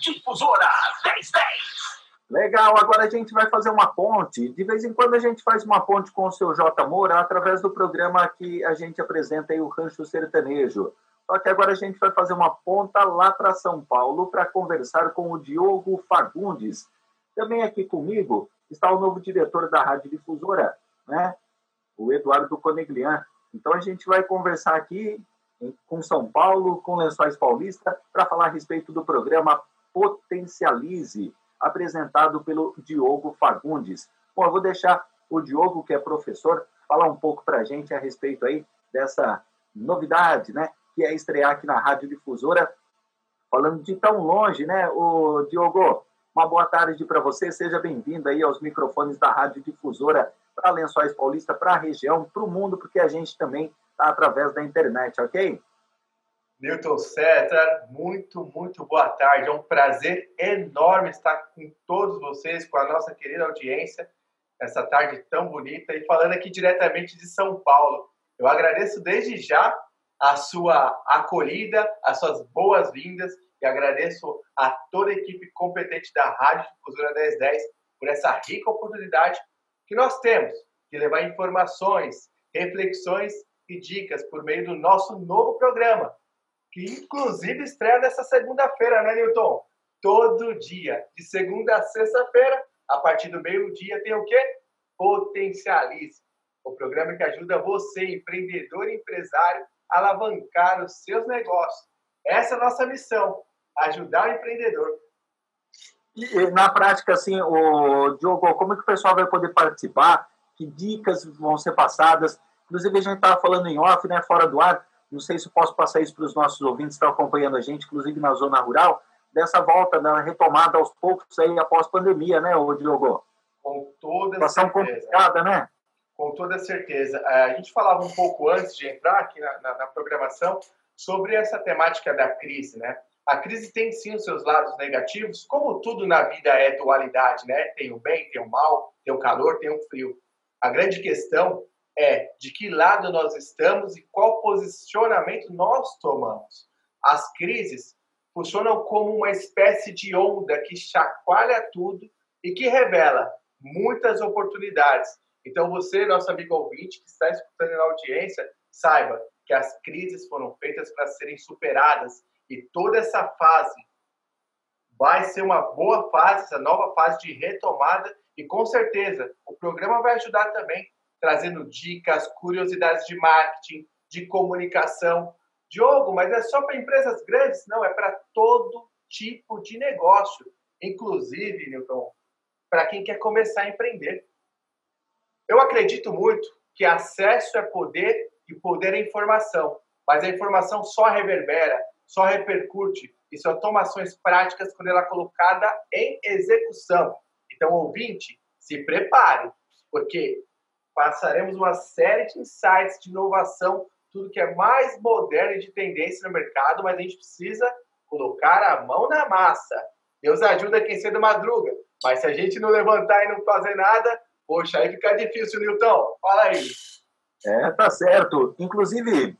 Difusora 1010. Legal, agora a gente vai fazer uma ponte. De vez em quando a gente faz uma ponte com o seu J. Moura através do programa que a gente apresenta aí, o Rancho Sertanejo. Só que agora a gente vai fazer uma ponta lá para São Paulo para conversar com o Diogo Fagundes. Também aqui comigo está o novo diretor da Rádio Difusora, né? o Eduardo Coneglian. Então a gente vai conversar aqui com São Paulo, com Lençóis Paulista, para falar a respeito do programa Potencialize apresentado pelo Diogo Fagundes. Bom, eu vou deixar o Diogo, que é professor, falar um pouco para a gente a respeito aí dessa novidade, né? Que é estrear aqui na Rádio Difusora, falando de tão longe, né? O Diogo, uma boa tarde para você, seja bem-vindo aí aos microfones da Rádio Difusora para Lençóis Paulista, para a região, para o mundo, porque a gente também através da internet, ok? Newton César, muito, muito boa tarde. É um prazer enorme estar com todos vocês, com a nossa querida audiência, essa tarde tão bonita e falando aqui diretamente de São Paulo. Eu agradeço desde já a sua acolhida, as suas boas-vindas e agradeço a toda a equipe competente da Rádio Difusora 1010 por essa rica oportunidade que nós temos de levar informações, reflexões e dicas por meio do nosso novo programa, que inclusive estreia nessa segunda-feira, né, Newton? Todo dia, de segunda a sexta-feira, a partir do meio-dia, tem o quê? Potencialize. O programa que ajuda você, empreendedor e empresário, a alavancar os seus negócios. Essa é a nossa missão, ajudar o empreendedor. E, na prática, assim, o Diogo, como é que o pessoal vai poder participar? Que dicas vão ser passadas? Inclusive, a gente estava falando em off, né, fora do ar, não sei se posso passar isso para os nossos ouvintes que estão acompanhando a gente, inclusive na zona rural, dessa volta, da retomada aos poucos aí após pandemia, né, ô Diogo? Com toda Situação certeza. complicada, né? Com toda certeza. É, a gente falava um pouco antes de entrar aqui na, na, na programação sobre essa temática da crise, né? A crise tem sim os seus lados negativos, como tudo na vida é dualidade, né? Tem o bem, tem o mal, tem o calor, tem o frio. A grande questão é de que lado nós estamos e qual posicionamento nós tomamos. As crises funcionam como uma espécie de onda que chacoalha tudo e que revela muitas oportunidades. Então, você, nosso amigo ouvinte que está escutando na audiência, saiba que as crises foram feitas para serem superadas e toda essa fase vai ser uma boa fase, essa nova fase de retomada e com certeza o programa vai ajudar também trazendo dicas, curiosidades de marketing, de comunicação. Diogo, mas é só para empresas grandes? Não, é para todo tipo de negócio, inclusive, Newton, para quem quer começar a empreender. Eu acredito muito que acesso é poder e poder é informação, mas a informação só reverbera, só repercute e só toma ações práticas quando ela é colocada em execução. Então, ouvinte, se prepare, porque passaremos uma série de insights de inovação, tudo que é mais moderno e de tendência no mercado, mas a gente precisa colocar a mão na massa. Deus ajuda quem cedo madruga, mas se a gente não levantar e não fazer nada, poxa, aí fica difícil, Nilton. Fala aí. É, tá certo. Inclusive,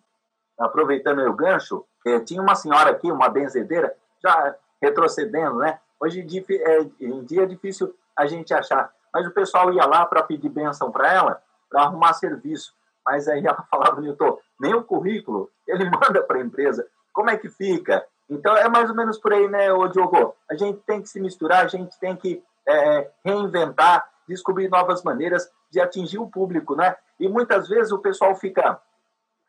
aproveitando o gancho, eh, tinha uma senhora aqui, uma benzedeira, já retrocedendo, né? Hoje é, em dia é difícil a gente achar, mas o pessoal ia lá para pedir benção para ela, para arrumar serviço. Mas aí ela falava, Nilton, nem o currículo ele manda para a empresa. Como é que fica? Então é mais ou menos por aí, né, ô Diogo? A gente tem que se misturar, a gente tem que é, reinventar, descobrir novas maneiras de atingir o público, né? E muitas vezes o pessoal fica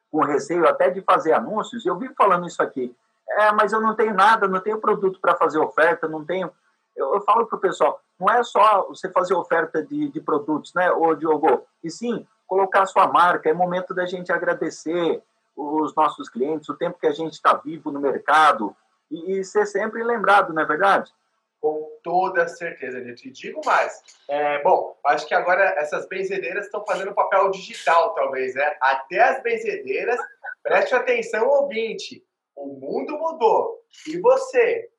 com receio até de fazer anúncios. Eu vivo falando isso aqui. É, mas eu não tenho nada, não tenho produto para fazer oferta, não tenho. Eu, eu falo para o pessoal, não é só você fazer oferta de, de produtos, né, ô Diogo? E sim, colocar a sua marca. É momento da gente agradecer os nossos clientes, o tempo que a gente está vivo no mercado e, e, ser sempre lembrado, não é verdade? Com toda certeza, eu te digo mais. É, bom, acho que agora essas benzedeiras estão fazendo papel digital, talvez, né? Até as benzedeiras, preste atenção, ouvinte, o mundo mudou. E você,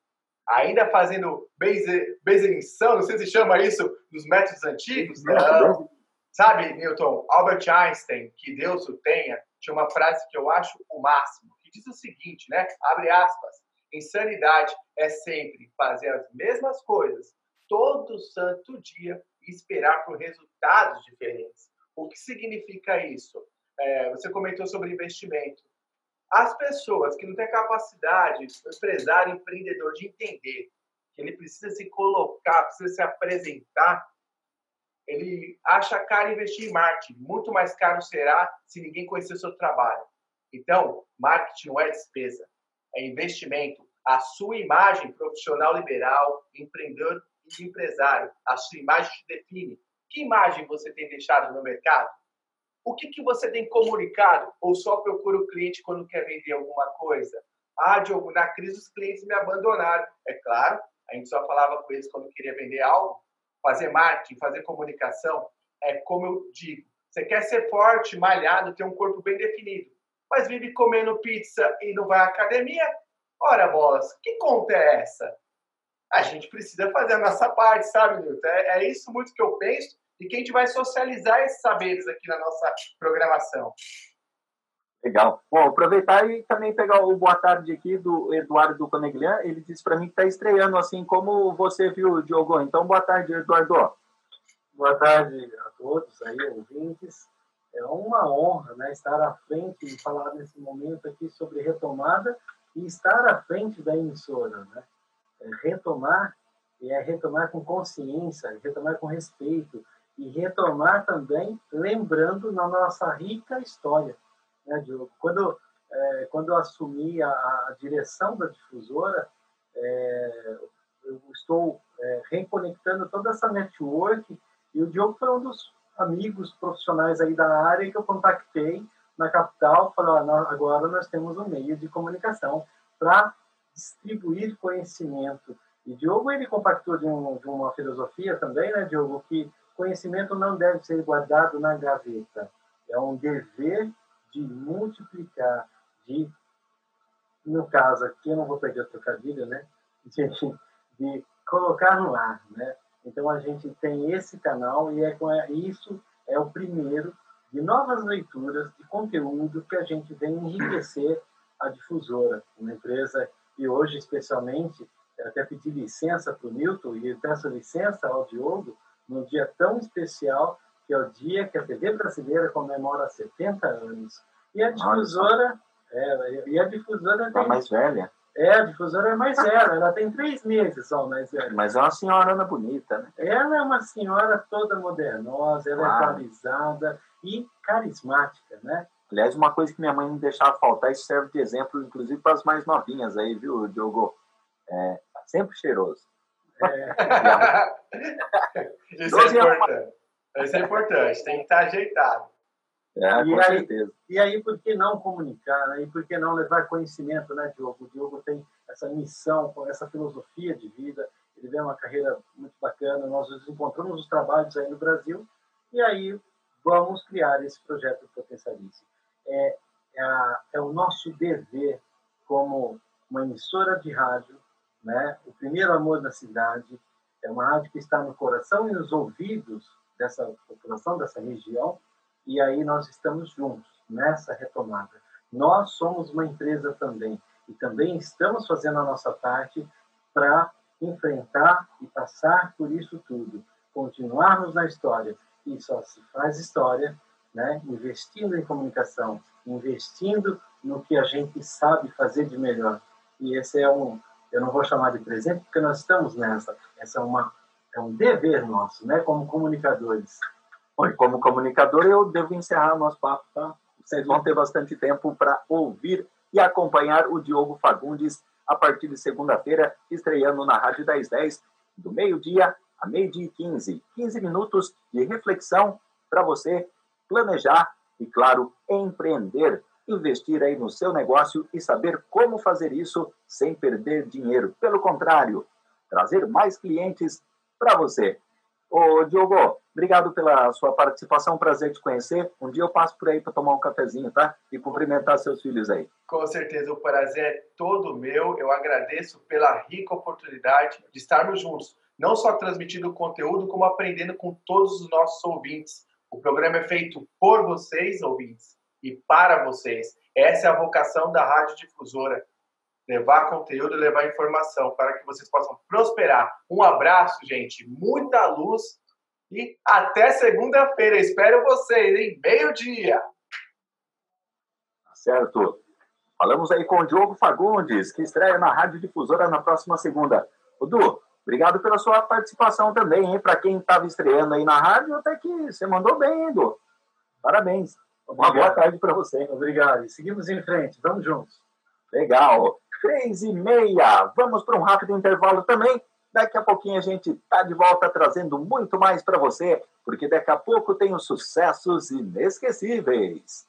ainda fazendo benzenção, não sei se chama isso nos métodos antigos, não. Sabe, Newton, Albert Einstein, que Deus o tenha, tinha uma frase que eu acho o máximo, que diz o seguinte, né? Abre aspas. Insanidade é sempre fazer as mesmas coisas todo santo dia e esperar por resultados diferentes. O que significa isso? É, você comentou sobre investimento. As pessoas que não têm capacidade, o empresário, empreendedor, de entender que ele precisa se colocar, precisa se apresentar, ele acha caro investir em marketing. Muito mais caro será se ninguém conhecer o seu trabalho. Então, marketing não é despesa, é investimento. A sua imagem profissional liberal, empreendedor e empresário, a sua imagem te define. Que imagem você tem deixado no mercado? O que, que você tem comunicado? Ou só procura o cliente quando quer vender alguma coisa? Ah, Diogo, na crise os clientes me abandonaram. É claro, a gente só falava com eles quando queria vender algo. Fazer marketing, fazer comunicação, é como eu digo. Você quer ser forte, malhado, ter um corpo bem definido, mas vive comendo pizza e não vai à academia? Ora, bolas, que conta é essa? A gente precisa fazer a nossa parte, sabe, Nilton? É, é isso muito que eu penso e que a gente vai socializar esses saberes aqui na nossa programação. Legal. Bom, aproveitar e também pegar o boa tarde aqui do Eduardo Coneglian. Ele disse para mim que está estreando, assim como você viu, Diogo. Então, boa tarde, Eduardo. Boa tarde a todos aí, ouvintes. É uma honra né, estar à frente e falar nesse momento aqui sobre retomada e estar à frente da emissora. Né? É retomar é retomar com consciência, retomar com respeito e retomar também lembrando na nossa rica história né, Diogo? Quando, é, quando eu assumi a, a, direção da difusora, é, eu estou é, reconectando toda essa network e o Diogo foi um dos amigos profissionais aí da área que eu contactei na capital, falou, agora nós temos um meio de comunicação para distribuir conhecimento. E Diogo, ele compactou de, um, de uma filosofia também, né, Diogo, que conhecimento não deve ser guardado na gaveta. É um dever de multiplicar, de, no caso aqui, eu não vou perder o trocadilho, né? De, de colocar no ar, né? Então a gente tem esse canal e é com isso é o primeiro de novas leituras de conteúdo que a gente vem enriquecer a difusora, uma empresa e hoje especialmente até pedi licença para o Newton e peço licença ao Diogo num dia tão especial que é o dia que a TV brasileira comemora 70 anos. E a difusora, é, e a difusora tem... A mais velha. É, a difusora é mais velha, ela tem três meses só mais velha. Mas é uma senhora Ana bonita, né? Ela é uma senhora toda modernosa, ela é claro. é atualizada e carismática, né? Aliás, uma coisa que minha mãe não deixava faltar, isso serve de exemplo, inclusive para as mais novinhas aí, viu, Diogo? É, sempre cheiroso. É. isso é importante. Isso é importante, tem que estar ajeitado. É, e, com aí, certeza. e aí, por que não comunicar? Né? E por que não levar conhecimento, né, Diogo? O Diogo tem essa missão, essa filosofia de vida. Ele vem uma carreira muito bacana. Nós encontramos os trabalhos aí no Brasil e aí vamos criar esse projeto Potencialize. É, é, a, é o nosso dever como uma emissora de rádio, né? o primeiro amor da cidade, é uma rádio que está no coração e nos ouvidos dessa população, dessa região, e aí nós estamos juntos nessa retomada. Nós somos uma empresa também, e também estamos fazendo a nossa parte para enfrentar e passar por isso tudo, continuarmos na história, e só se faz história né? investindo em comunicação, investindo no que a gente sabe fazer de melhor. E esse é um, eu não vou chamar de presente, porque nós estamos nessa, essa é uma é um dever nosso, né, como comunicadores. Bom, como comunicador, eu devo encerrar o nosso papo, tá? Vocês vão ter bastante tempo para ouvir e acompanhar o Diogo Fagundes a partir de segunda-feira, estreando na Rádio 1010, do meio-dia a meio-dia e 15. 15 minutos de reflexão para você planejar e, claro, empreender, investir aí no seu negócio e saber como fazer isso sem perder dinheiro. Pelo contrário, trazer mais clientes para você. Ô, Diogo, obrigado pela sua participação, prazer te conhecer. Um dia eu passo por aí para tomar um cafezinho, tá? E cumprimentar seus filhos aí. Com certeza, o prazer é todo meu. Eu agradeço pela rica oportunidade de estarmos juntos, não só transmitindo conteúdo, como aprendendo com todos os nossos ouvintes. O programa é feito por vocês, ouvintes, e para vocês. Essa é a vocação da Rádio Difusora. Levar conteúdo e levar informação para que vocês possam prosperar. Um abraço, gente, muita luz e até segunda-feira. Espero vocês, em meio-dia. Tá certo. Falamos aí com o Diogo Fagundes, que estreia na Rádio Difusora na próxima segunda. O Du, obrigado pela sua participação também, hein? Para quem estava estreando aí na rádio, até que você mandou bem, hein, Du? Parabéns. Obrigado. Uma boa tarde para você. Obrigado. E seguimos em frente. Vamos juntos. Legal. Três e meia. Vamos para um rápido intervalo também. Daqui a pouquinho a gente está de volta trazendo muito mais para você, porque daqui a pouco tem os sucessos inesquecíveis.